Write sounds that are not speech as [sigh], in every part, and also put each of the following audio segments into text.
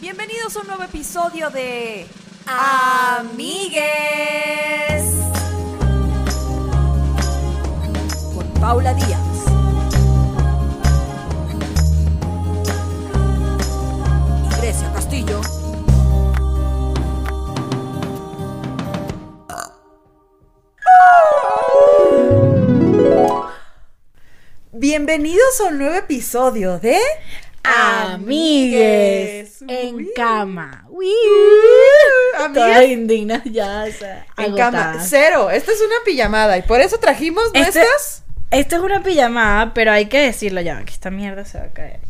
Bienvenidos a un nuevo episodio de Amigues con Paula Díaz. Y Castillo. Bienvenidos a un nuevo episodio de Amigues en Uy. cama. Uy. Amigues. Todas indignas ya, o sea, En cama. Cero. Esta es una pijamada y por eso trajimos Este- nuestras. Esto es una pijamada, pero hay que decirlo ya, que esta mierda se va a caer.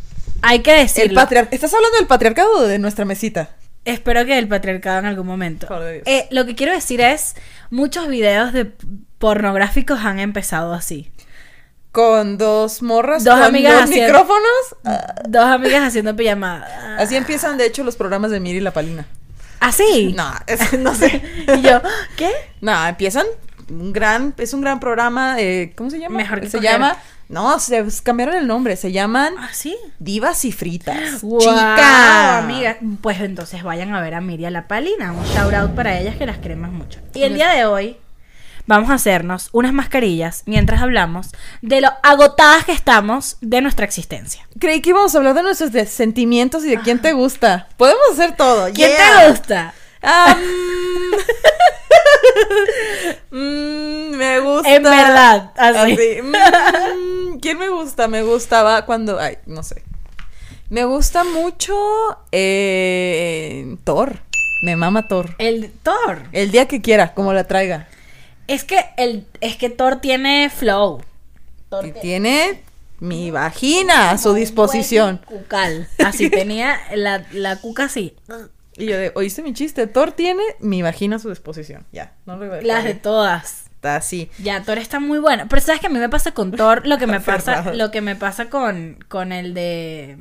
Hay que El decirlo. patriar- ¿Estás hablando del patriarcado o de nuestra mesita? Espero que el patriarcado en algún momento. Eh, lo que quiero decir es, muchos videos de pornográficos han empezado así. Con dos morras Dos con amigas dos haciendo- micrófonos. Ah, Dos amigas haciendo pijamada. Así empiezan, de hecho, los programas de Miri y la Palina. ¿Así? No, es- [laughs] no sé. [laughs] Y yo, ¿qué? No, empiezan un gran, es un gran programa, eh, ¿cómo se llama? Mejor que se coger. llama, no, se cambiaron el nombre, se llaman ¿Así? Divas y Fritas. Wow, [gasps] Chica, amiga. Pues entonces vayan a ver a Miriam La Palina. Un shout out para ellas que las queremos mucho. Y el día de hoy vamos a hacernos unas mascarillas mientras hablamos de lo agotadas que estamos de nuestra existencia. Creí que íbamos a hablar de nuestros sentimientos y de quién te gusta. Podemos hacer todo. ¿Quién yeah. te gusta? [laughs] Mm, me gusta. En verdad, así. Mm, ¿Quién me gusta? Me gustaba cuando. Ay, no sé. Me gusta mucho eh, Thor. Me mama Thor. El Thor. El día que quiera, como la traiga. Es que el es que Thor tiene flow. Thor Y te- tiene mi vagina a su disposición. Cucal. [laughs] Así tenía la, la cuca así. Y yo de, ¿oíste mi chiste? Thor tiene mi vagina a su disposición. Ya, no lo iba a dejar Las de todas. Está así. Ya, Thor está muy bueno. Pero sabes que a mí me pasa con Thor lo que [laughs] me pasa, lo que me pasa con, con el de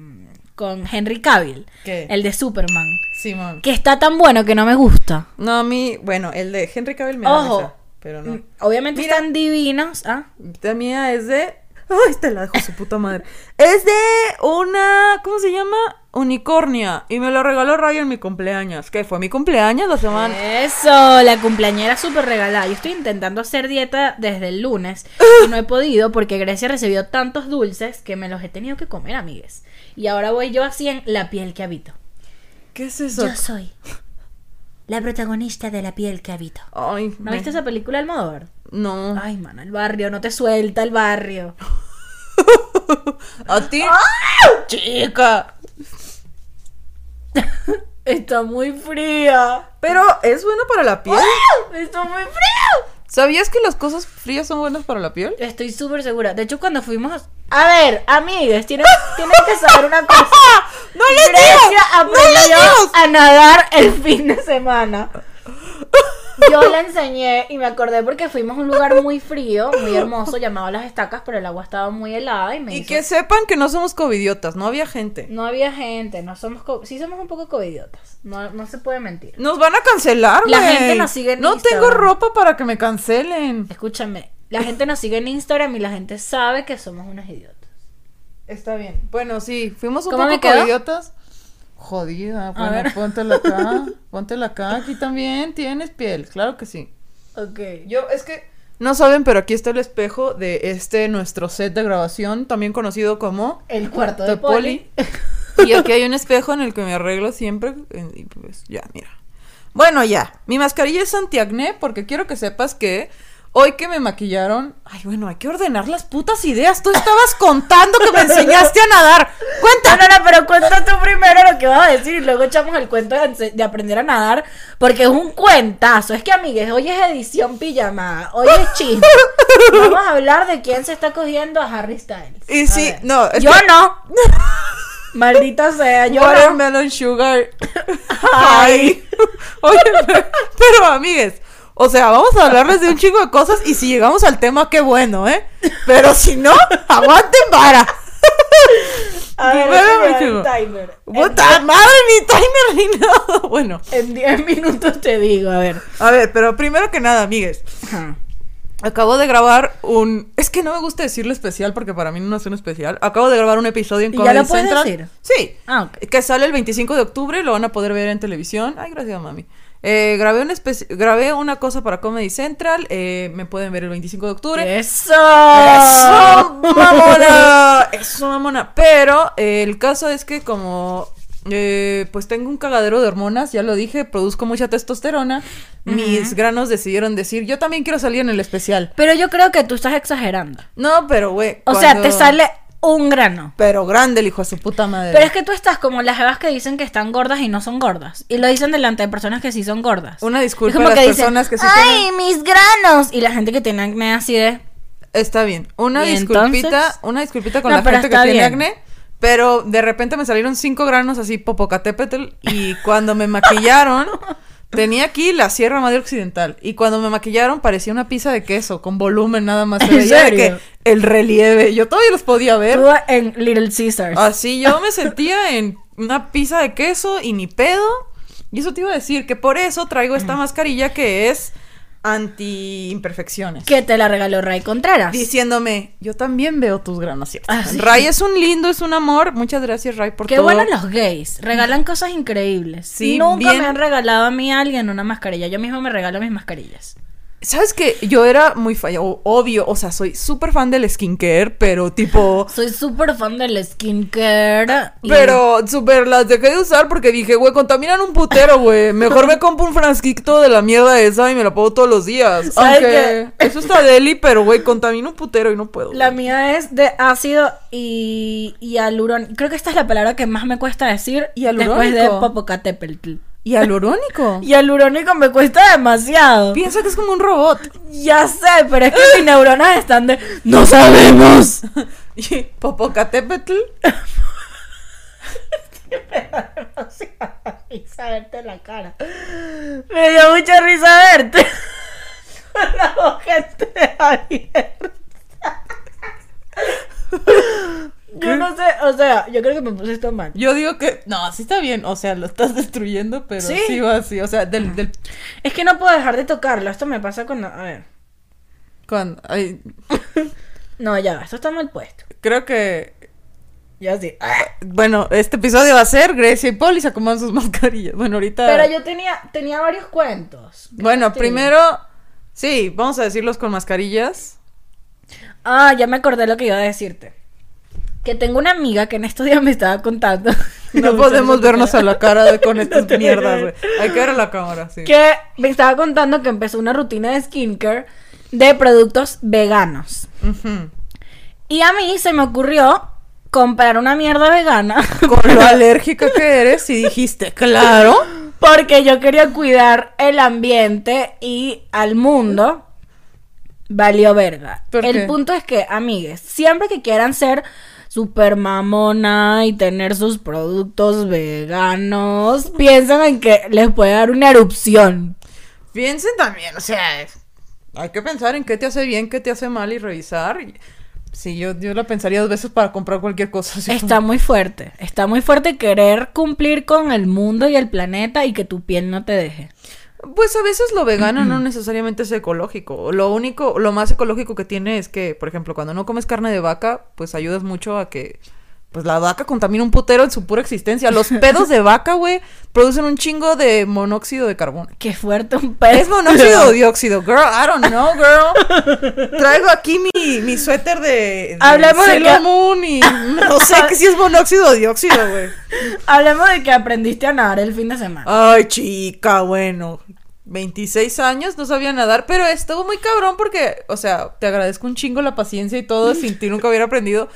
con Henry Cavill, ¿Qué? el de Superman, Simón. que está tan bueno que no me gusta. No, a mí, bueno, el de Henry Cavill me Ojo. Pero no. Mm, Obviamente Mira. están divinos, ¿ah? La mía es de. Ay, te la dejo su puta madre. Es de una. ¿Cómo se llama? Unicornia. Y me lo regaló Rayo en mi cumpleaños. ¿Qué fue? ¿Mi cumpleaños la semana? Eso, la cumpleañera súper regalada. Yo estoy intentando hacer dieta desde el lunes y no he podido porque Grecia recibió tantos dulces que me los he tenido que comer, amigues. Y ahora voy yo así en la piel que habito. ¿Qué es eso? Yo soy la protagonista de la piel que habito. Ay, ¿No me- viste esa película Almodóvar? No. Ay, mano, el barrio, no te suelta el barrio. [laughs] ¿A ti? Chica. [laughs] Está muy fría. Pero es bueno para la piel. Está muy frío. ¿Sabías que las cosas frías son buenas para la piel? Estoy súper segura. De hecho, cuando fuimos... A ver, amigues, tienen, tienen que saber una cosa. [laughs] ¡No le Grecia digas! aprendió digas! a nadar el fin de semana. [laughs] Yo le enseñé y me acordé porque fuimos a un lugar muy frío, muy hermoso, llamado Las Estacas, pero el agua estaba muy helada y me Y hizo- que sepan que no somos covidiotas, no había gente. No había gente, no somos... co- Sí somos un poco covidiotas, no, no se puede mentir. Nos van a cancelar, La gente nos sigue en No Instagram. tengo ropa para que me cancelen. Escúchame, la gente nos sigue en Instagram y la gente sabe que somos unas idiotas. Está bien. Bueno, sí, fuimos un ¿Cómo poco covidiotas. Jodida, bueno, ver. póntela acá, [laughs] póntela acá, aquí también tienes piel, claro que sí. Ok. Yo, es que... No saben, pero aquí está el espejo de este, nuestro set de grabación, también conocido como... El cuarto de de poli. Y aquí hay un espejo en el que me arreglo siempre. Y pues ya, mira. Bueno, ya. Mi mascarilla es antiacné porque quiero que sepas que hoy que me maquillaron. Ay, bueno, hay que ordenar las putas ideas. Tú estabas contando que me enseñaste a nadar. No, Cuenta. no, no, pero cuenta tú primero lo que vas a decir y luego echamos el cuento de, de aprender a nadar, porque es un cuentazo. Es que, amigues, hoy es edición pijamada, hoy es chisme. Vamos a hablar de quién se está cogiendo a Harry Styles. Y sí, no, es Yo que- no. [laughs] Maldita sea, yo no. Watermelon sugar. [laughs] Ay. [laughs] Oye, pero, pero, amigues. O sea, vamos a hablarles de un chingo de cosas y si llegamos al tema, qué bueno, ¿eh? Pero si no, aguanten vara. A ver, el timer. ¡Puta madre! Ni timer ni nada. [laughs] Bueno, En 10 minutos te digo, a ver. a ver, pero primero que nada, amigues. Ajá. Acabo de grabar un. Es que no me gusta decirle especial porque para mí no es un especial. Acabo de grabar un episodio en ¿Y ya Comedy lo puedes Central. decir? Sí. Ah. Que sale el 25 de octubre, lo van a poder ver en televisión. Ay, gracias, mami. Eh, grabé, un especi- grabé una cosa para Comedy Central. eh, me pueden ver el 25 de octubre. ¡Eso! ¡Eso, mamona! ¡Eso, mamona! Pero eh, el caso es que como... eh, pues tengo un cagadero de hormonas, ya lo dije, produzco mucha testosterona. Mis granos decidieron decir, yo también quiero salir en el especial. Pero yo creo que tú estás exagerando. No, pero güey. O sea, te sale un grano. Pero grande el hijo de su puta madre. Pero es que tú estás como las jevas que dicen que están gordas y no son gordas. Y lo dicen delante de personas que sí son gordas. Una disculpa como a las que dicen, personas que sí ¡Ay, tienen- mis granos! Y la gente que tiene acné así de... Está bien. Una ¿Y disculpita, entonces? una disculpita con No, la gente que tiene acné. Pero de repente me salieron cinco granos así popocatépetl y cuando me maquillaron [laughs] tenía aquí la Sierra Madre Occidental y cuando me maquillaron parecía una pizza de queso con volumen nada más. [laughs] ¿En serio? que el relieve, yo todavía los podía ver. En Little Caesars. Así yo me sentía en una pizza de queso y ni pedo. Y eso te iba a decir que por eso traigo esta mascarilla que es anti imperfecciones. Que te la regaló Ray Contreras. Diciéndome, yo también veo tus granos ciertos. Ah, sí. Ray es un lindo, es un amor. Muchas gracias, Ray, por Qué todo. bueno los gays. Regalan cosas increíbles. Sí, Nunca bien. me han regalado a mí alguien una mascarilla. Yo mismo me regalo mis mascarillas. ¿Sabes qué? Yo era muy falla, obvio, o sea, soy súper fan del skincare, pero tipo... [laughs] Soy súper fan del skincare. y- Pero súper las dejé de usar porque dije, güey, contaminan un putero, güey. Mejor me compro un frasquito de la mierda esa y me la pongo todos los días. [laughs] ¿Sabes Aunque eso está deli, pero güey, contamina un putero y no puedo. La mía es de ácido y, y alurónico. Creo que esta es la palabra que más me cuesta decir después de. Popocatépetl. Y alurónico. [laughs] Y alurónico me cuesta demasiado. Piensa que es como un robot. Ya sé, pero es que mis neuronas están de... ¡No [laughs] sabemos! [laughs] Y Popocatépetl. risa verte la cara. Me dio mucha risa verte. Con la boca abierta. Yo no sé, o sea, yo creo que me puse esto mal. Yo digo que. No, sí está bien. O sea, lo estás destruyendo, pero Sí. sí, va así. O sea, del. del Es que no puedo dejar de tocarlo. Esto me pasa cuando. A ver. cuando, ay, [laughs] No, ya, esto está mal puesto. creo que. Ya sí. Bueno, este episodio va a ser Grecia y Paul y se acomodan sus [laughs] mascarillas. Bueno, ahorita. Pero yo tenía, tenía varios cuentos. Bueno, primero. Sí, vamos a decirlos con mascarillas. Ah, ya me acordé lo que iba a decirte. Que tengo una amiga que en estos días me estaba contando. [laughs] No podemos vernos a la cara de, con [laughs] estas mierdas, güey. Hay que ver a la cámara, sí. Que me estaba contando que empezó una rutina de skincare de productos veganos. Ujú. Y a mí se me ocurrió comprar una mierda vegana. [laughs] Con lo alérgica que eres, y dijiste, claro. Porque yo quería cuidar el ambiente y al mundo. Valió verga. ¿Por el qué? punto es que, amigues, siempre que quieran ser super mamona y tener sus productos veganos, piensan en que les puede dar una erupción. Piensen también, o sea, es- hay que pensar en qué te hace bien, qué te hace mal y revisar. Sí, yo, yo la pensaría dos veces para comprar cualquier cosa. [laughs] Está muy fuerte. Está muy fuerte querer cumplir con el mundo y el planeta y que tu piel no te deje. Pues a veces lo vegano no [clears throat] necesariamente es ecológico. Lo único, lo más ecológico que tiene es que, por ejemplo, cuando no comes carne de vaca, pues ayudas mucho a que pues la vaca contamina un putero en su pura existencia. Los [laughs] pedos de vaca, güey, producen un chingo de monóxido de carbono. Qué fuerte un pez. ¿Es monóxido o [laughs] dióxido? Girl, I don't know, girl. Traigo aquí mi, mi suéter de, de Hablemos de Sailor que- Moon y [laughs] no sé que si es monóxido o dióxido, güey. Hablemos de que aprendiste a nadar el fin de semana. Ay, chica, bueno. 26 años, no sabía nadar, pero estuvo muy cabrón porque, o sea, te agradezco un chingo la paciencia y todo, sin ti nunca hubiera aprendido.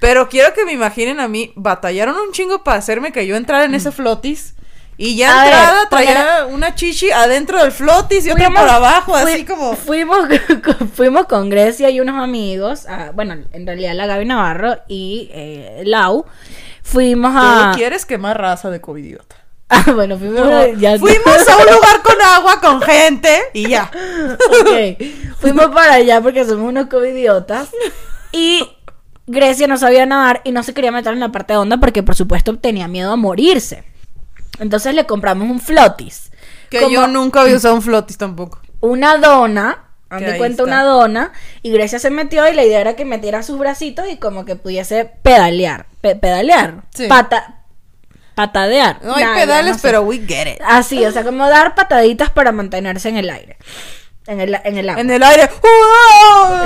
Pero quiero que me imaginen a mí, batallaron un chingo para hacerme que yo entrara en ese flotis. Y ya A entrada traía una chichi adentro del flotis y otra por abajo, fui- así como... Fuimos, [laughs] fuimos con Grecia y unos amigos. a- bueno, en realidad la Gaby Navarro y eh, Lau. Fuimos a. Tú quieres quemar raza de covidiota. Ah, bueno, fuimos. ya- Fuimos a un lugar con agua, con gente y ya. [laughs] Ok. Fuimos para allá porque somos unos covidiotas. Y Grecia no sabía nadar y no se quería meter en la parte de onda porque, por supuesto, tenía miedo a morirse. Entonces le compramos un flotis. Que Como yo nunca había usado un flotis tampoco. Una dona ahí cuenta está. una dona, y Grecia se metió y la idea era que metiera sus bracitos y como que pudiese pedalear, pe- pedalear, Sí. pata, patadear. No hay Nada, pedales, no sé. pero we get it. Así, o sea, como dar pataditas para mantenerse en el aire. En el, en el agua. En el aire.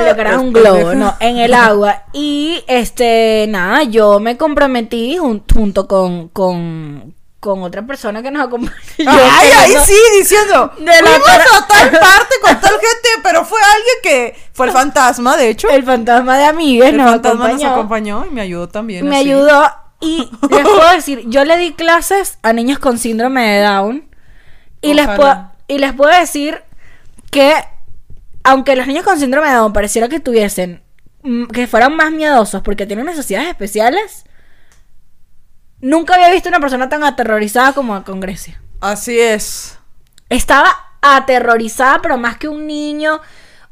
Lo que era un globo, no, en el [laughs] agua. Y este, nada, yo me comprometí jun- junto con, con, con otra persona que nos acompañó. Ay, [laughs] ahí sí, diciendo. De la Fuimos cara- a tal [laughs] parte con tal gente, pero fue alguien que fue el fantasma, de hecho. El fantasma de amigues El nos fantasma acompañó. nos acompañó y me ayudó también. me así. ayudó y [laughs] les puedo decir, yo le di clases a niños con síndrome de Down y les, puedo, y les puedo decir que aunque los niños con síndrome de Down pareciera que tuviesen, mm, que fueran más miedosos porque tienen necesidades especiales, nunca había visto una persona tan aterrorizada como con Grecia. Así es. Estaba aterrorizada, pero más que un niño.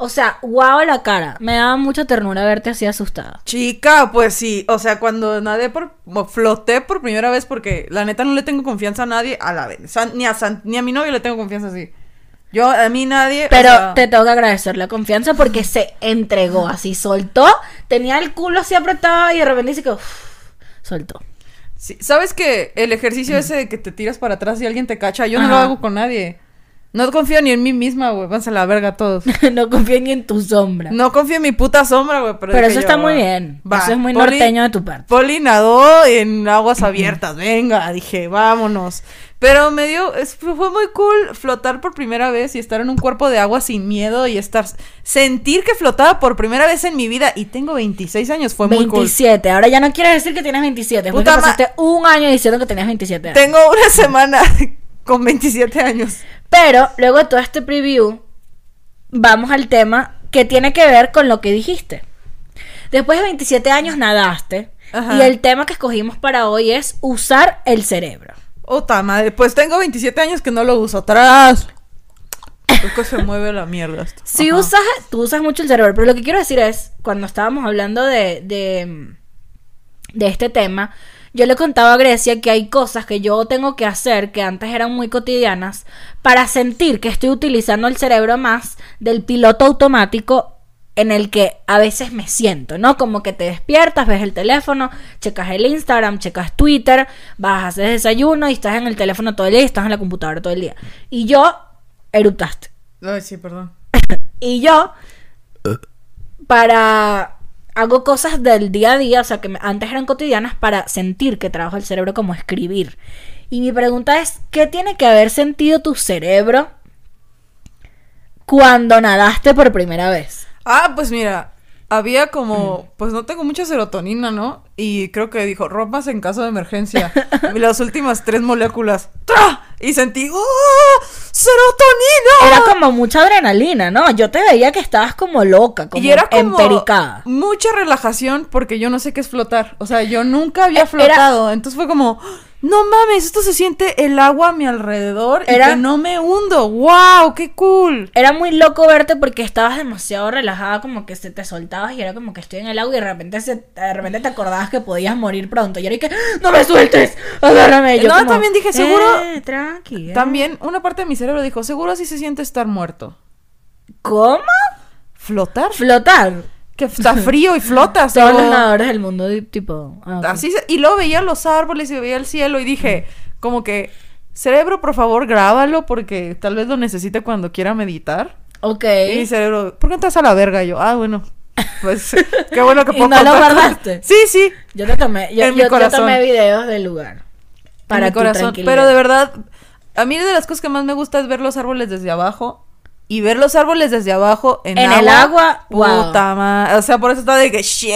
O sea, guau la cara. Me daba mucha ternura verte así asustada. Chica, pues sí, o sea, cuando nadé por, floté por primera vez, porque la neta no le tengo confianza a nadie, a la vez, ni a San- ni a mi novio le tengo confianza así. Yo, a mí nadie. o Pero sea, te tengo que agradecer la confianza porque se entregó así, soltó, tenía el culo así apretado y de repente dice que soltó. sí, ¿Sabes que el ejercicio ese de que te tiras para atrás y alguien te cacha, yo no lo hago con nadie. No confío ni en mí misma, güey, váyanse a la verga todos. [laughs] no confío ni en tu sombra. No confío en mi puta sombra, güey. Pero, Pero eso yo, está muy bien. va. Eso es muy Poli- norteño de tu parte. Poli nadó en aguas abiertas, venga, dije, vámonos. Pero me dio, es- fue muy cool flotar por primera vez y estar en un cuerpo de agua sin miedo y estar, sentir que flotaba por primera vez en mi vida y tengo 26 años, fue muy cool. 27. Ahora ya no quieres decir que tienes 27. Porque Puta pasaste un año diciendo que tenías 27 años. Tengo una semana [laughs] con 27 años. Pero luego de todo este preview, vamos al tema que tiene que ver con lo que dijiste. Después de 27 años nadaste Ajá. y el tema que escogimos para hoy es usar el cerebro. Ota madre, pues tengo 27 años que no lo uso atrás. Creo que se mueve la mierda esto. Si Ajá. usas, tú usas mucho el cerebro, pero lo que quiero decir es, cuando estábamos hablando de, de, de este tema, yo le contaba a Grecia que hay cosas que yo tengo que hacer que antes eran muy cotidianas para sentir que estoy utilizando el cerebro más del piloto automático en el que a veces me siento, ¿no? Como que te despiertas, ves el teléfono, checas el Instagram, checas Twitter, vas a hacer desayuno y estás en el teléfono todo el día y estás en la computadora todo el día. Y yo eruptaste. Ay, sí, perdón. [laughs] Y yo, para. Hago cosas del día a día, o sea, que antes eran cotidianas, para sentir que trabajo el cerebro como escribir. Y mi pregunta es: ¿qué tiene que haber sentido tu cerebro cuando nadaste por primera vez? Ah, pues mira, había como, pues no tengo mucha serotonina, ¿no? Y creo que dijo, rompas en caso de emergencia. [laughs] y las últimas tres moléculas, ¡tra! Y sentí, ¡oh! ¡Serotonina! Era como mucha adrenalina, ¿no? Yo te veía que estabas como loca, como, y era como empericada. mucha relajación porque yo no sé qué es flotar. O sea, yo nunca había era- flotado. Entonces fue como, no mames, esto se siente el agua a mi alrededor y Era- que no me hundo. ¡Wow! ¡Qué cool! Era muy loco verte porque estabas demasiado relajada, como que se te soltabas y era como que estoy en el agua y de repente, se, de repente te acordabas que podías morir pronto. Y era y que, ¡no me sueltes! ¡Agárrame! Y yo No, como, también dije, seguro- "Eh, tranqui. eh". También una parte de mi cerebro dijo, seguro así se siente estar muerto. ¿Cómo? ¿Flotar? Flotar. Que está frío y flotas. [laughs] Todos los nadadores del mundo, tipo. ah. Así se- y luego veía los árboles y veía el cielo y dije, como que, cerebro, por favor, grábalo porque tal vez lo necesite cuando quiera meditar. Ok. Y mi cerebro, ¿por qué estás a la verga? Y yo, ah, bueno, pues [laughs] qué bueno que ¿Y puedo no lo contar guardaste? [laughs] Sí, sí, Yo te tomé, yo, En mi yo- yo corazón. tomé videos del lugar. Para en mi corazón. Pero de verdad, a mí de las cosas que más me gusta es ver los árboles desde abajo. Y ver los árboles desde abajo en, En el agua, wow. Puta madre. O sea, por eso estaba de que shit.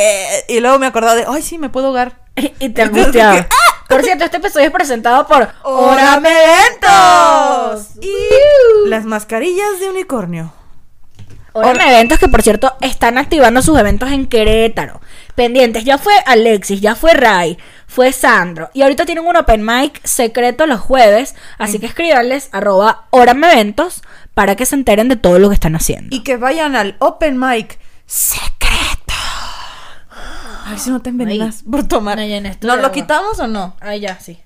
Y luego me acordaba de, ay, sí, me puedo ahogar. [laughs] Y te angustiaba. dije, Por cierto, este episodio es presentado por ¡Órame Eventos! Y las mascarillas de unicornio. Órame Eventos que por cierto están activando sus eventos en Querétaro. Pendientes, ya fue Alexis, ya fue Ray, fue Sandro. Y ahorita tienen un open mic secreto los jueves. Así que escríbanles arroba Eventos para que se enteren de todo lo que están haciendo. Y que vayan al open mic secreto. A ver si no te envenenas por tomar. No, ya en esto ¿Nos lo agua. quitamos o no? Ay, ya, sí.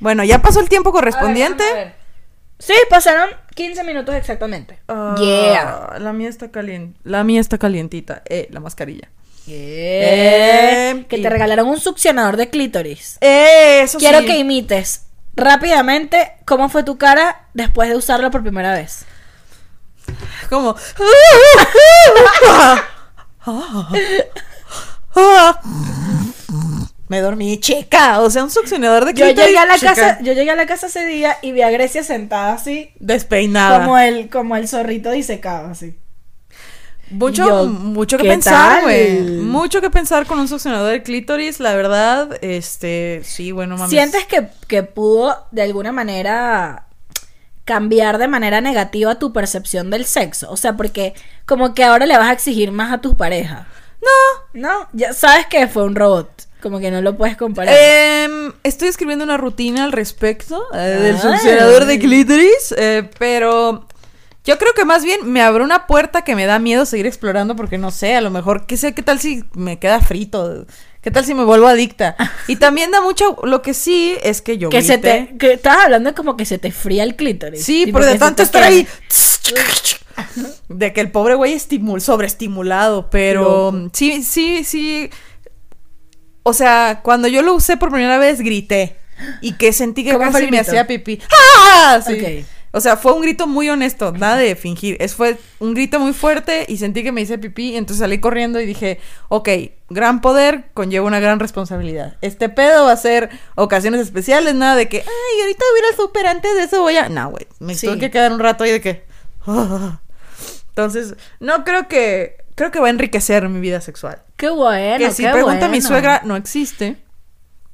Bueno, ya pasó el tiempo correspondiente. A ver, déjame ver. Sí, pasaron 15 minutos exactamente. Ah, yeah. La mía está caliente. La mía está calientita. Eh, la mascarilla. Eh, que y- te regalaron un succionador de clítoris. Eh, eso Quiero sí. que imites rápidamente cómo fue tu cara después de usarlo por primera vez. Como. Me dormí, chica. O sea, un succionador de Yo clítoris, llegué a la chica. casa, yo llegué a la casa ese día y vi a Grecia sentada así, Despeinada. como el, como el zorrito disecado así. Mucho, Yo, mucho que ¿qué pensar, güey. Mucho que pensar con un succionador de clítoris, la verdad. Este, sí, bueno, mames. ¿Sientes que, que pudo de alguna manera cambiar de manera negativa tu percepción del sexo? O sea, porque como que ahora le vas a exigir más a tus parejas. No. No, ya sabes que fue un robot. Como que no lo puedes comparar. Em, estoy escribiendo una rutina al respecto eh, del Ay. succionador de clítoris, eh, pero yo creo que más bien me abrió una puerta que me da miedo seguir explorando porque no sé, a lo mejor, qué sé, qué tal si me queda frito, qué tal si me vuelvo adicta. [laughs] Y también da mucho, lo que sí es que yo que se te. Que estabas hablando como que se te fría el clítoris. Sí, por de tanto estar ahí. De que el pobre güey estimul, sobreestimulado, pero Loco. sí, sí, sí. O sea, cuando yo lo usé por primera vez grité y que sentí que ¿Cómo fue casi me hacía pipí. ¡Ah! Sí. Ok. O sea, fue un grito muy honesto, nada de fingir. Es fue un grito muy fuerte y sentí que me hice pipí, entonces salí corriendo y dije, ok, gran poder conlleva una gran responsabilidad. Este pedo va a ser ocasiones especiales, nada de que, ay, ahorita voy a ir al súper, antes de eso voy a... No, güey, me Sí. tuve que quedar un rato ahí de que... [laughs] Entonces, no creo que... Creo que va a enriquecer mi vida sexual. Qué bueno. que si qué pregunta a mi suegra, no existe.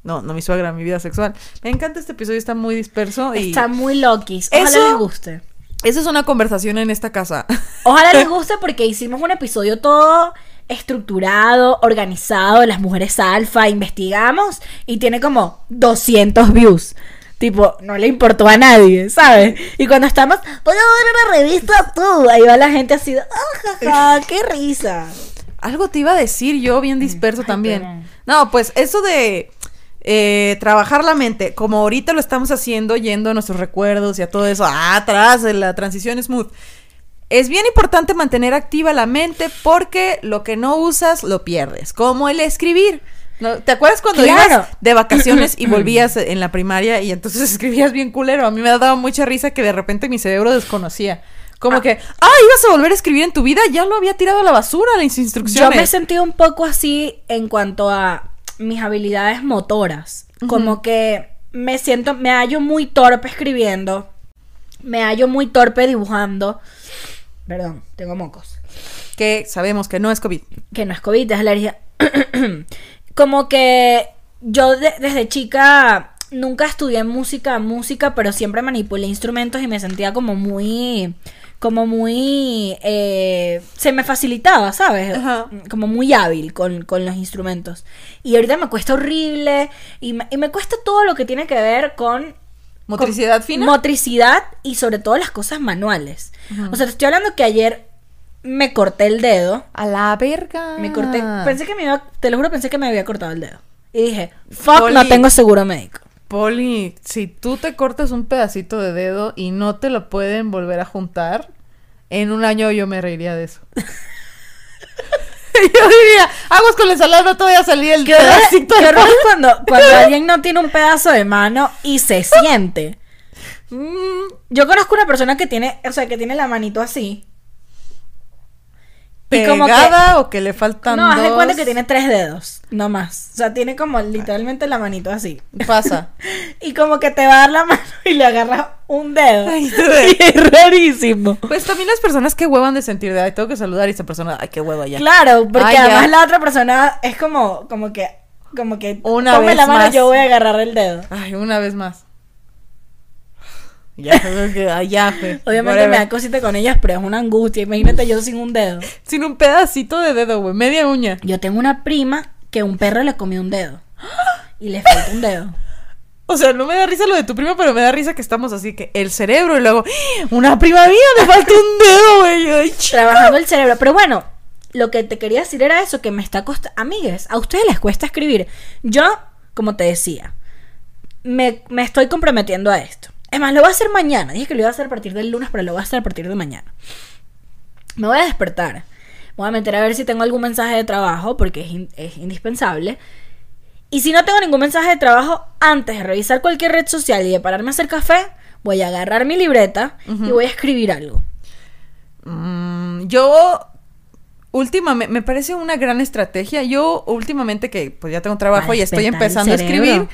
No, no mi suegra, mi vida sexual. Me encanta este episodio, está muy disperso y... Está muy loquis. Ojalá Eso- les guste. Esa es una conversación en esta casa. [laughs] Ojalá les guste porque hicimos un episodio todo estructurado, organizado, las mujeres alfa, investigamos y tiene como 200 views. Tipo, no le importó a nadie, ¿sabes? Y cuando estamos, voy a ver una revista tú, ahí va la gente así, de, ¡ah, jaja, qué risa! Algo te iba a decir yo, bien disperso Ay, también. No, pues eso de eh, trabajar la mente, como ahorita lo estamos haciendo, yendo a nuestros recuerdos y a todo eso, ah, atrás de la transición smooth. Es bien importante mantener activa la mente porque lo que no usas lo pierdes, como el escribir. ¿No? ¿Te acuerdas cuando Claro. ibas de vacaciones y [clears throat] volvías en la primaria y entonces [laughs] escribías bien culero? A mí me daba mucha risa que de repente mi cerebro desconocía. Como Ah. que, ah, ibas a volver a escribir en tu vida, ya lo había tirado a la basura las Yo instrucciones. me he sentido un poco así en cuanto a mis habilidades motoras. Como que me siento, me hallo muy torpe escribiendo. Me hallo muy torpe dibujando. Perdón, tengo mocos. Que sabemos que no es COVID. Que no es COVID, es alergia. [clears throat] Como que yo de- desde chica nunca estudié música, música, pero siempre manipulé instrumentos y me sentía como muy, como muy, eh, se me facilitaba, ¿sabes? Ajá. Como muy hábil con, con los instrumentos. Y ahorita me cuesta horrible y me, y me cuesta todo lo que tiene que ver con ¿Motricidad fina? Motricidad y sobre todo las cosas manuales. O sea, te estoy hablando que ayer me corté el dedo. a la verga. Me corté. Pensé que me iba. Te lo juro, pensé que me había cortado el dedo. Y dije, fuck, Poli. no tengo seguro médico. Poli, si tú te cortas un pedacito de dedo y no te lo pueden volver a juntar, en un año yo me reiría de eso. [laughs] yo diría, aguas con la ensalada, no te voy a salir el Qué pedacito de cuando, [laughs] cuando alguien no tiene un pedazo de mano y se siente. Mm, Yo conozco una persona que tiene, o sea, que tiene la manito así. Como que- ¿Pegada o que le faltan No, haz de dos? cuenta que tiene tres dedos, no más. O sea, tiene como literalmente la manito así. Pasa. [laughs] Y como que te va a dar la mano y le agarras un dedo. Ay, [laughs] y es rarísimo. Pues también las personas que huevan de sentir de, ay, tengo que saludar y esta persona, ay, qué hueva ya. Claro, porque Ah, ya. además la otra persona es como, como que, como que Una tome vez la mano, más. yo voy a agarrar el dedo. Ay, una vez más. Ya, [laughs] ya. Obviamente Whatever. me da cosita con ellas, pero es una angustia. Imagínate yo sin un dedo. Sin un pedacito de dedo, güey, media uña. Yo tengo una prima que un perro le comió un dedo. [gasps] Y le falta un dedo. O sea, no me da risa lo de tu prima, pero me da risa que estamos así que el cerebro y luego, ¡Ah! una prima mía, le falta un dedo, güey. Trabajando el cerebro. Pero bueno, lo que te quería decir era eso, que me está costando... Amigues, a ustedes les cuesta escribir. Yo, como te decía, me, me estoy comprometiendo a esto. Es Es más, lo voy a hacer mañana. Dije que lo iba a hacer a partir del lunes, pero lo voy a hacer a partir de mañana. Me voy a despertar. Voy a meter a ver si tengo algún mensaje de trabajo, porque es, in- es indispensable. Y si no tengo ningún mensaje de trabajo, antes de revisar cualquier red social y de pararme a hacer café, voy a agarrar mi libreta y voy a escribir algo. Mm, yo últimamente me parece una gran estrategia. Yo últimamente que pues ya tengo trabajo y estoy empezando a escribir.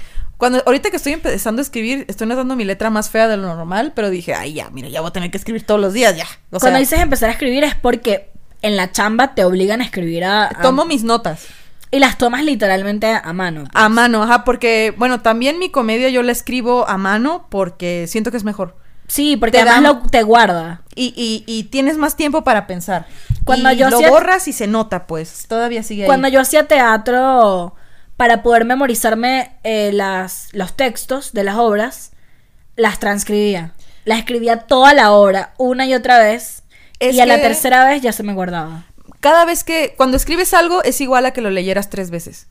Cuando ahorita que estoy empezando a escribir, estoy notando mi letra más fea de lo normal, pero dije, "Ay, ya, mira, ya voy a tener que escribir todos los días ya." O Cuando sea, dices empezar a escribir es porque en la chamba te obligan a escribir a... a- tomo mis notas Y las tomas literalmente a mano. pues. a mano, ajá, porque bueno, también mi comedia yo la escribo a mano porque siento que es mejor. Sí, porque Te además dan- lo, te guarda. Y, y, y tienes más tiempo para pensar. Cuando y yo lo hacía- borras y se nota, pues. Todavía sigue ahí. Cuando yo hacía teatro, para poder memorizarme eh, las, los textos de las obras, las transcribía. Las escribía toda la obra, una y otra vez. Es y a la tercera vez ya se me guardaba. Cada vez que. Cuando escribes algo es igual a que lo leyeras tres veces.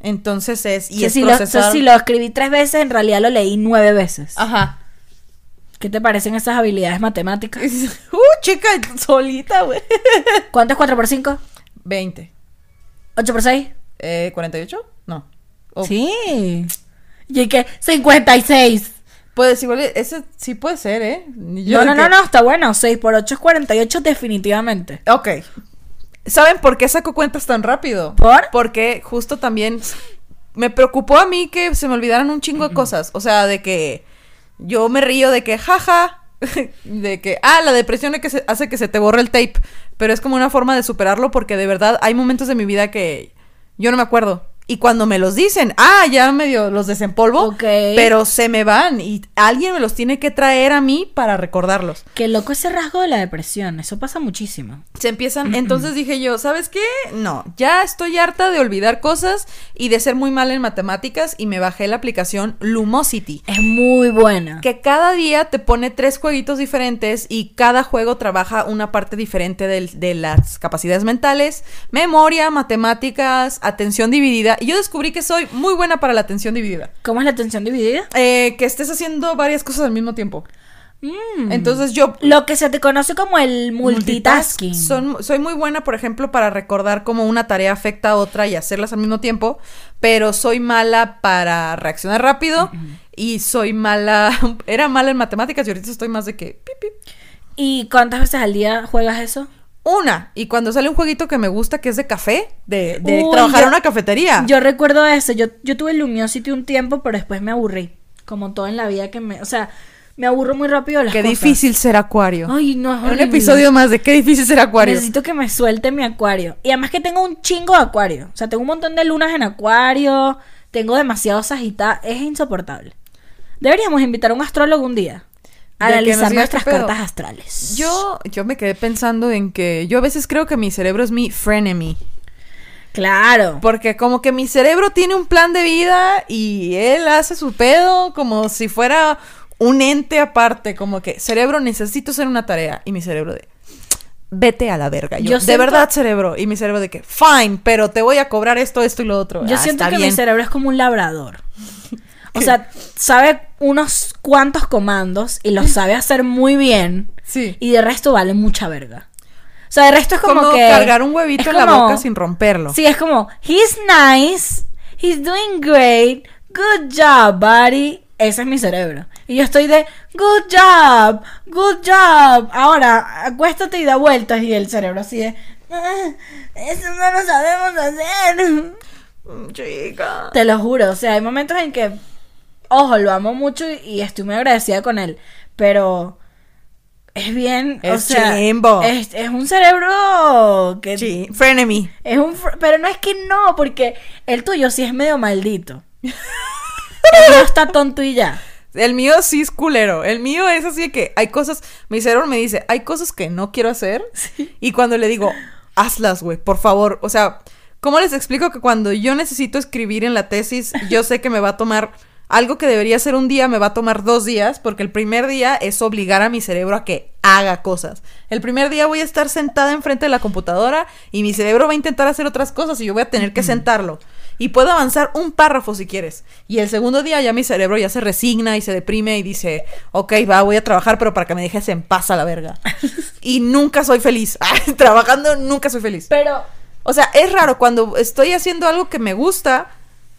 Entonces es. Y O sea, es si, lo, procesar- si lo escribí tres veces, en realidad lo leí nueve veces. Ajá. ¿Qué te parecen esas habilidades matemáticas? [laughs] uh, chica, solita, güey. ¿Cuánto es 4 por 5? 20. ¿8 por 6? Eh, ¿48? No. Oh, Sí. ¿Y qué? 56. Puedes, igual, ese sí puede ser, ¿eh? Yo no, no, no, que- no, está bueno. 6 por 8 es 48 definitivamente. Ok. ¿Saben por qué saco cuentas tan rápido? ¿Por? Porque justo también me preocupó a mí que se me olvidaran un chingo de cosas. O sea, de que yo me río de que, jaja, [laughs] de que, ah, la depresión es que se- hace que se te borre el tape. Pero es como una forma de superarlo porque de verdad hay momentos de mi vida que yo no me acuerdo. Y cuando me los dicen, ah, ya medio los desempolvo, Ok. pero se me van y alguien me los tiene que traer a mí para recordarlos. Qué loco ese rasgo de la depresión. Eso pasa muchísimo. Se empiezan, entonces dije yo, ¿sabes qué? No, ya estoy harta de olvidar cosas y de ser muy mal en matemáticas y me bajé la aplicación Lumosity. Es muy buena. Que cada día te pone tres jueguitos diferentes y cada juego trabaja una parte diferente de las capacidades mentales, memoria, matemáticas, atención dividida. Y yo descubrí que soy muy buena para la atención dividida. ¿Cómo es la atención dividida? Eh, que estés haciendo varias cosas al mismo tiempo. Mm. Entonces yo Lo que se te conoce como el multitasking. Son- soy muy buena, por ejemplo, para recordar cómo una tarea afecta a otra y hacerlas al mismo tiempo, pero soy mala para reaccionar rápido y soy mala, [laughs] era mala en matemáticas y ahorita estoy más de que pip, pip. ¿Y cuántas veces al día juegas eso? Una. Y cuando sale un jueguito que me gusta, que es de café, de, de Uy, trabajar yo- en una cafetería. Yo recuerdo eso. Yo, yo tuve Lumiosity un tiempo, pero después me aburrí. Como todo en la vida que me... O sea, me aburro muy rápido de las Qué cosas. difícil ser acuario. Ay, no, es un episodio más de qué difícil ser acuario. Necesito que me suelte mi acuario. Y además que tengo un chingo de acuario. O sea, tengo un montón de lunas en acuario. Tengo demasiado sagita. Es insoportable. Deberíamos invitar a un astrólogo un día. Analizar nuestras cartas astrales. Yo, yo me quedé pensando en que yo a veces creo que mi cerebro es mi frenemy. Claro. Porque como que mi cerebro tiene un plan de vida y él hace su pedo como si fuera un ente aparte, como que cerebro necesito hacer una tarea y mi cerebro de vete a la verga. Yo, Yo de verdad cerebro y mi cerebro de que fine, pero te voy a cobrar esto, esto y lo otro. Yo Ah, siento que mi cerebro es como un labrador. O sea, sabe unos cuantos comandos y los sabe hacer muy bien. Sí. Y de resto vale mucha verga. O sea, de resto es como, como que. cargar un huevito en la boca sin romperlo. Sí, es como, he's nice, he's doing great, good job, buddy. Ese es mi cerebro. Y yo estoy de, good job, good job. Ahora, acuéstate y da vueltas. Y el cerebro así de, "Ah, eso no lo sabemos hacer. Mm, Chica. Te lo juro, o sea, hay momentos en que, ojo, lo amo mucho y, y estoy muy agradecida con él, pero es bien, o Es sea, chimbo. es, es un cerebro que Sí, frenemy. es un, pero no es que no, porque el tuyo sí es medio maldito. [laughs] el mío está tonto y ya. El mío sí es culero. El mío es así de que hay cosas. Mi cerebro me dice, hay cosas que no quiero hacer. Y cuando le digo, hazlas, güey, por favor. O sea, ¿cómo les explico que cuando yo necesito escribir en la tesis, yo sé que me va a tomar algo que debería ser un día, me va a tomar dos días? Porque el primer día es obligar a mi cerebro a que haga cosas. El primer día voy a estar sentada enfrente de la computadora y mi cerebro va a intentar hacer otras cosas y yo voy a tener que sentarlo. Y puedo avanzar un párrafo si quieres. Y el segundo día ya mi cerebro ya se resigna y se deprime y dice, ok, va, voy a trabajar, pero para que me dejes en paz a la verga. [laughs] y nunca soy feliz. [laughs] Trabajando nunca soy feliz. Pero, O sea, es raro cuando estoy haciendo algo que me gusta,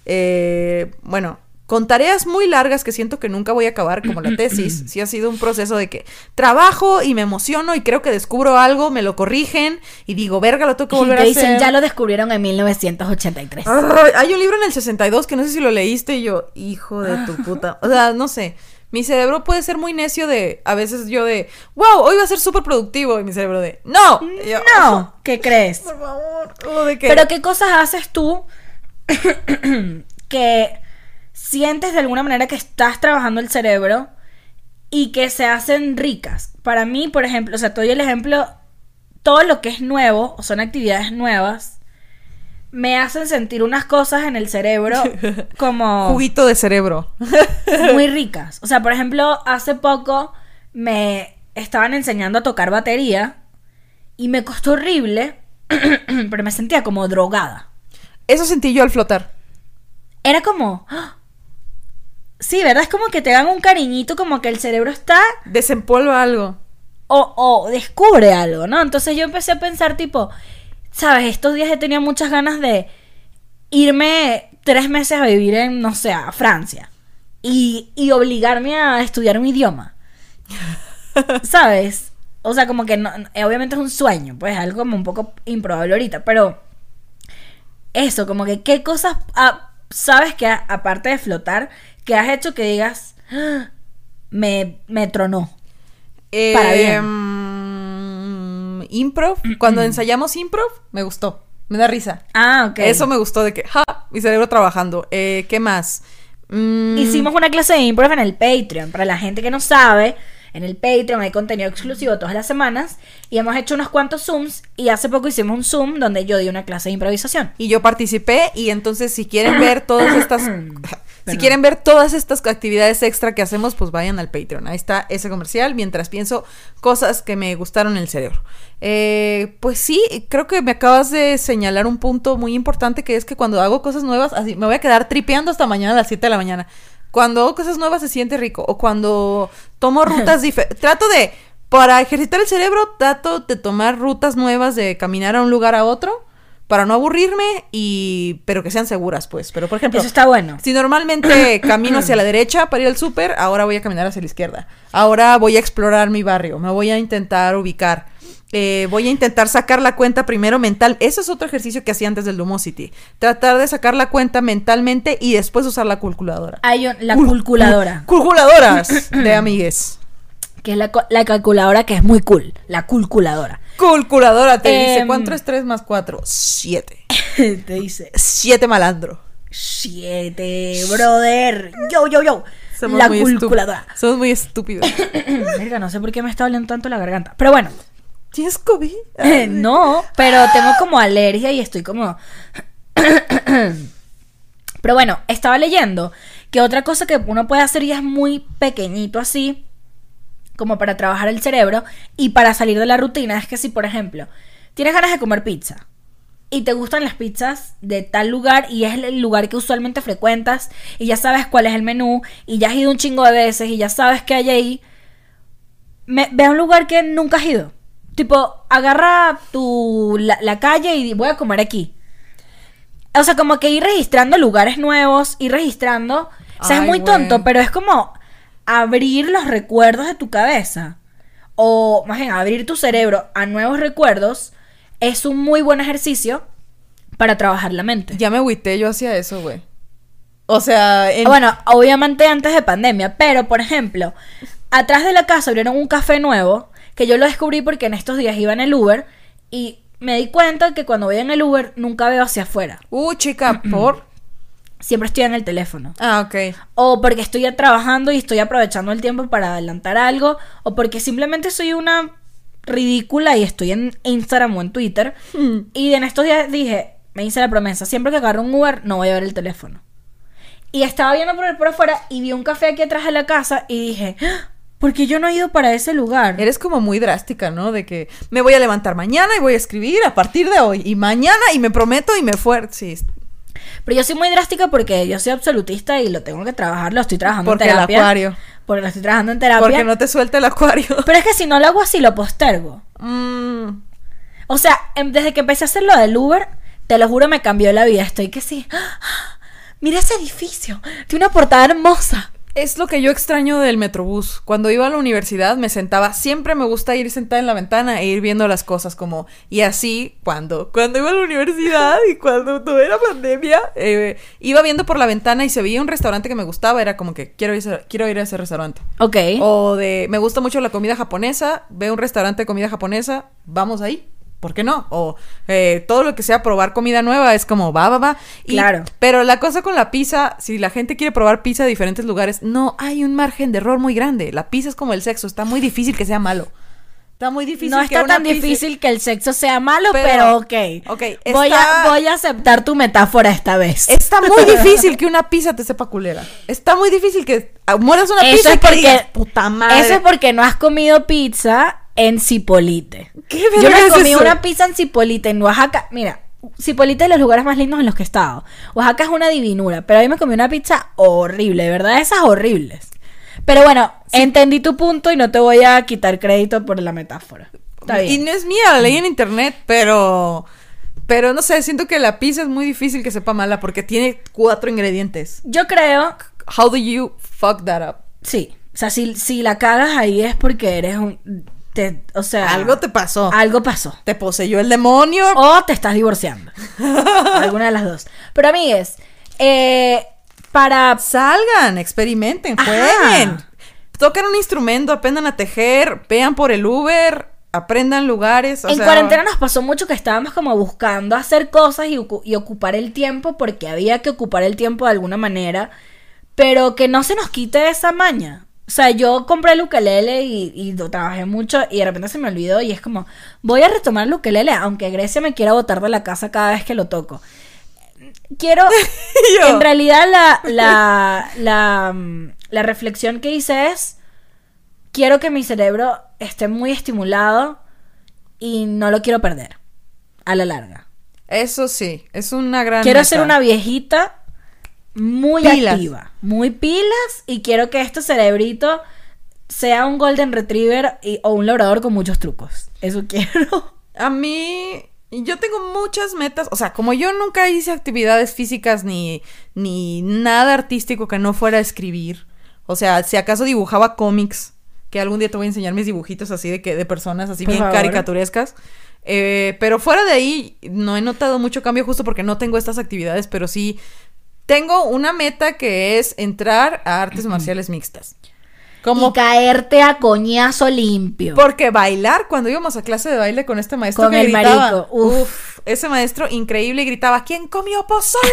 eh, bueno, con tareas muy largas que siento que nunca voy a acabar, como la [clears throat] tesis, sí ha sido un proceso de que trabajo y me emociono y creo que descubro algo, me lo corrigen y digo, verga, lo tengo que y volver te a dicen, hacer. ya lo descubrieron en 1983. Ay, hay un libro en el 62 que no sé si lo leíste y yo, hijo de tu puta. O sea, no sé. Mi cerebro puede ser muy necio de, a veces yo de, wow, hoy va a ser súper productivo. Y mi cerebro de, no. Y yo, no, ¿qué crees? Por favor. O de que, Pero ¿qué cosas haces tú [clears throat] que sientes de alguna manera que estás trabajando el cerebro y que se hacen ricas? Para mí, por ejemplo, o sea, te doy el ejemplo, todo lo que es nuevo o son actividades nuevas me hacen sentir unas cosas en el cerebro [laughs] como juguito de cerebro. muy ricas. O sea, por ejemplo, hace poco me estaban enseñando a tocar batería y me costó horrible, [clears throat] pero me sentía como drogada. Eso sentí yo al flotar. Era como... ¡ah! Sí, ¿verdad? Es como que te dan un cariñito, como que el cerebro está Desempolva algo. o, o descubre algo, ¿no? Entonces yo empecé a pensar tipo, ¿sabes? Estos días he tenido muchas ganas de irme tres meses a vivir en, no sé, a Francia y, y obligarme a estudiar un idioma. [laughs] ¿Sabes? O sea, como que no, eh, obviamente es un sueño, pues algo como un poco improbable ahorita, pero eso, como que qué cosas, ah, sabes que a- aparte de flotar, que has hecho que digas, "Ah, me, me tronó. Para bien. mm, improv. Cuando ensayamos improv, me gustó. Me da risa. Ah, ok. Eso me gustó de que, ja, mi cerebro trabajando. Eh, ¿Qué más? Mm, Hicimos una clase de improv en el Patreon. Para la gente que no sabe, en el Patreon hay contenido exclusivo todas las semanas. Y hemos hecho unos cuantos Zooms. Y hace poco hicimos un Zoom donde yo di una clase de improvisación. Y yo participé y entonces si quieren ver todas estas... [clears throat] si quieren ver todas estas actividades extra que hacemos, pues vayan al Patreon. Ahí está ese comercial mientras pienso cosas que me gustaron en el cerebro. Eh, pues sí, creo que me acabas de señalar un punto muy importante que es que cuando hago cosas nuevas, así me voy a quedar tripeando hasta mañana a las 7 de la mañana. Cuando hago cosas nuevas se siente rico. O cuando tomo [laughs] rutas diferentes. Trato de, para ejercitar el cerebro, trato de tomar rutas nuevas, de caminar a un lugar a otro, para no aburrirme y pero que sean seguras, pues. Pero por ejemplo, Eso está bueno. si normalmente [clears throat] camino hacia la derecha para ir al súper, ahora voy a caminar hacia la izquierda. Ahora voy a explorar mi barrio, me voy a intentar ubicar. Eh, voy a intentar sacar la cuenta primero mental. Ese es otro ejercicio que hacía antes del Lumosity. Tratar de sacar la cuenta mentalmente y después usar la calculadora. Hay un- la Cul- calculadora. cul- Calculadoras de amigues. Que es la, la calculadora que es muy cool. La calculadora. Calculadora te dice, Em. ¿cuánto es 3 más 4? 7. [laughs] Te dice. 7 malandro. Siete, brother. Yo, yo, yo. Somos la calculadora. Somos muy estúpidos. [coughs] Verga, no sé por qué me está doliendo tanto la garganta. Pero bueno. ¿Tienes COVID? no, pero tengo como alergia y estoy como. [coughs] pero bueno, estaba leyendo que otra cosa que uno puede hacer y es muy pequeñito así, como para trabajar el cerebro y para salir de la rutina, es que si, por ejemplo, tienes ganas de comer pizza y te gustan las pizzas de tal lugar y es el lugar que usualmente frecuentas y ya sabes cuál es el menú y ya has ido un chingo de veces y ya sabes qué hay ahí, me- ve a un lugar que nunca has ido. Tipo, agarra tu, la, la calle y voy a comer aquí. O sea, como que ir registrando lugares nuevos, ir registrando. O sea, Ay, es muy tonto, pero es como abrir los recuerdos de tu cabeza. O más bien, abrir tu cerebro a nuevos recuerdos es un muy buen ejercicio para trabajar la mente. Ya me agüité, yo hacía eso, güey. O sea, en- Bueno, obviamente antes de pandemia, pero por ejemplo, atrás de la casa abrieron un café nuevo que yo lo descubrí porque en estos días iba en el Uber y me di cuenta que cuando voy en el Uber nunca veo hacia afuera. Uh, chica, ¿por? Siempre estoy en el teléfono. Ah, ok. O porque estoy ya trabajando y estoy aprovechando el tiempo para adelantar algo. O porque simplemente soy una ridícula y estoy en Instagram o en Twitter. [laughs] Y en estos días dije, me hice la promesa, siempre que agarro un Uber no voy a ver el teléfono. Y estaba viendo por, por afuera y vi un café aquí atrás de la casa y dije, "Ah, Porque yo no he ido para ese lugar. Eres como muy drástica, ¿no? De que me voy a levantar mañana y voy a escribir a partir de hoy. Y mañana y me prometo y me fuerte. Sí, Pero yo soy muy drástica porque yo soy absolutista y lo tengo que trabajar, lo estoy trabajando porque en el terapia. acuario. Porque lo estoy trabajando en terapia. Porque no te suelta el acuario. [laughs] Pero es que si no lo hago así, lo postergo. Mm, O sea, em- desde que empecé a hacer lo del Uber, te lo juro, me cambió la vida. Estoy que sí. [gasps] Mira ese edificio. Tiene una portada hermosa. Es lo que yo extraño del Metrobús. Cuando iba a la universidad me sentaba, siempre me gusta ir sentada en la ventana e ir viendo las cosas como y así cuando cuando iba a la universidad y cuando tuve la pandemia eh, iba viendo por la ventana y se veía un restaurante que me gustaba era como que quiero ir a, quiero ir a ese restaurante. Ok. O de me gusta mucho la comida japonesa, veo un restaurante de comida japonesa, vamos ahí. ¿Por qué no? O eh, todo lo que sea probar comida nueva es como va, va, va. Y- Claro. Pero la cosa con la pizza, si la gente quiere probar pizza de diferentes lugares, no hay un margen de error muy grande. La pizza es como el sexo, está muy difícil que sea malo. Está muy difícil no está tan pizza- difícil que el sexo sea malo, Pero- pero, ok. ok, voy, a, voy a aceptar tu metáfora esta vez. Está muy [laughs] difícil que una pizza te sepa culera. Está muy difícil que ah, mueras una Eso pizza es y que porque- digas, puta madre. Eso es porque no has comido pizza en Cipolite. ¿Qué Yo me comí eso? una pizza en Cipolite, en Oaxaca. Mira, Cipolite es de los lugares más lindos en los que he estado. Oaxaca es una divinura, pero ahí me comí una pizza horrible, de ¿verdad? Esas horribles. Pero bueno, entendí tu punto y no te voy a quitar crédito por la metáfora. Está Y no es mía, la leí en internet, pero. Pero no sé, siento que la pizza es muy difícil que sepa mala porque tiene cuatro ingredientes. Yo creo, How do you fuck that up? sí. O sea, si, si la cagas ahí es porque eres un. Te- o sea, Algo te pasó. algo pasó. Te poseyó el demonio. O te estás divorciando. [laughs] Alguna de las dos. Pero amigues, eh, para Salgan, experimenten, Ajá. jueguen. Tocan un instrumento, aprendan a tejer, vean por el Uber, aprendan lugares. o en sea, cuarentena nos pasó mucho que estábamos como buscando hacer cosas y, y ocupar el tiempo porque había que ocupar el tiempo de alguna manera, pero que no se nos quite esa maña. O sea, yo compré el ukelele y, y lo trabajé mucho y de repente se me olvidó y es como, voy a retomar el ukelele aunque Grecia me quiera botar de la casa cada vez que lo toco. Quiero, [laughs] en realidad la, la, la, mm, la reflexión que hice es, quiero que mi cerebro esté muy estimulado y no lo quiero perder a la larga. Eso sí, es una gran. Quiero meta. ser una viejita muy Pilas. activa, muy pilas y quiero que este cerebrito sea un golden retriever y- o un labrador con muchos trucos. Eso [laughs] quiero. A mí, yo tengo muchas metas, o sea, como yo nunca hice actividades físicas ni, ni nada artístico que no fuera escribir, o sea, si acaso dibujaba cómics, que algún día te voy a enseñar mis dibujitos así de que de personas así Por bien favor. caricaturescas, eh, pero fuera de ahí no he notado mucho cambio justo porque no tengo estas actividades, pero sí tengo una meta que es entrar a artes [clears throat] marciales mixtas. Como y caerte a coñazo limpio. porque bailar, cuando íbamos a clase de baile con este maestro Con que el gritaba, marico, uf. uf, ese maestro increíble y gritaba, ¿quién comió pozole?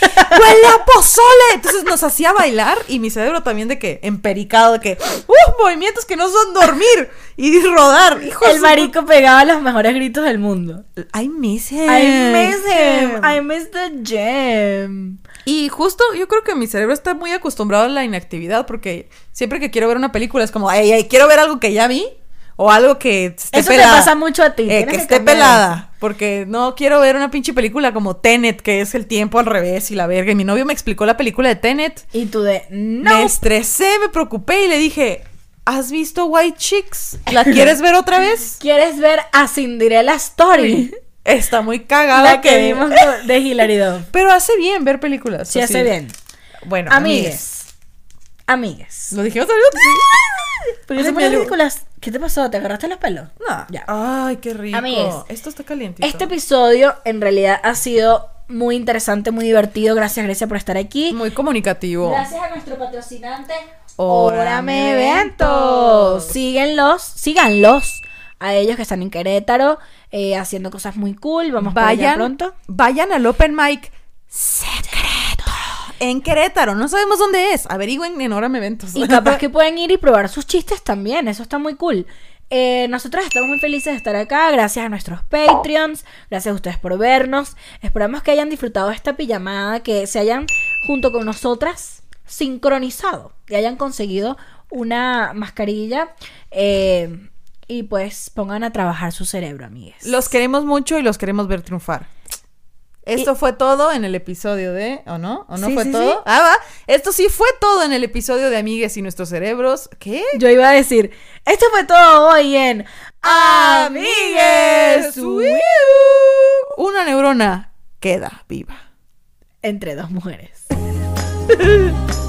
[laughs] ¡Huele a pozole! Entonces nos hacía bailar y mi cerebro también de que, empericado, de que, ¡uf! Movimientos que no son dormir y rodar. Hijo el marico pegaba los mejores gritos del mundo. I miss him. I miss him. I miss the gym. Y justo yo creo que mi cerebro está muy acostumbrado a la inactividad porque siempre que quiero ver una película es como, ay, ay, quiero ver algo que ya vi o algo que esté Eso pelada. te pasa mucho a ti. Eh, que esté pelada. Porque no quiero ver una pinche película como Tenet, que es el tiempo al revés y la verga. Y mi novio me explicó la película de Tenet. Y tú de, Me no. estresé, me preocupé y le dije, ¿has visto White Chicks? ¿La [laughs] quieres ver otra vez? ¿Quieres ver a Cinderella Story? Está muy cagada. la que vimos de Hilary Duff. [laughs] Pero hace bien ver películas. Sí, hace bien. Bueno, amigues. Amigues. ¿Lo dijimos ahorita? Pero [laughs] te ponía me- películas. ¿Qué te pasó? ¿Te agarraste los pelos? No. Ya. Ay, qué rico. Amigues, Esto está calientito. Este episodio en realidad ha sido muy interesante, muy divertido. Gracias, Grecia, por estar aquí. Muy comunicativo. Gracias a nuestro patrocinante Órame Eventos. Síguenlos, síganlos a ellos que están en Querétaro eh, haciendo cosas muy cool. Vamos para allá vayan pronto. Vayan al Open Mic secreto en Querétaro. No sabemos dónde es. Averigüen en Órame Eventos. Y capaz que pueden ir y probar sus chistes también. Eso está muy cool. Eh, nosotros estamos muy felices de estar acá. Gracias a nuestros Patreons. Gracias a ustedes por vernos. Esperamos que hayan disfrutado esta pijamada. Que se hayan, junto con nosotras, sincronizado. Y hayan conseguido una mascarilla. eh, y pues pongan a trabajar su cerebro, amigues. Los queremos mucho y los queremos ver triunfar. Esto fue todo en el episodio de, ¿o no? ¿O no Sí, fue sí, todo? sí. Ah, va. Esto sí fue todo en el episodio de Amigues y nuestros cerebros. ¿Qué? Yo iba a decir, esto fue todo hoy en Amigues. Una neurona queda viva. Entre dos mujeres. [laughs]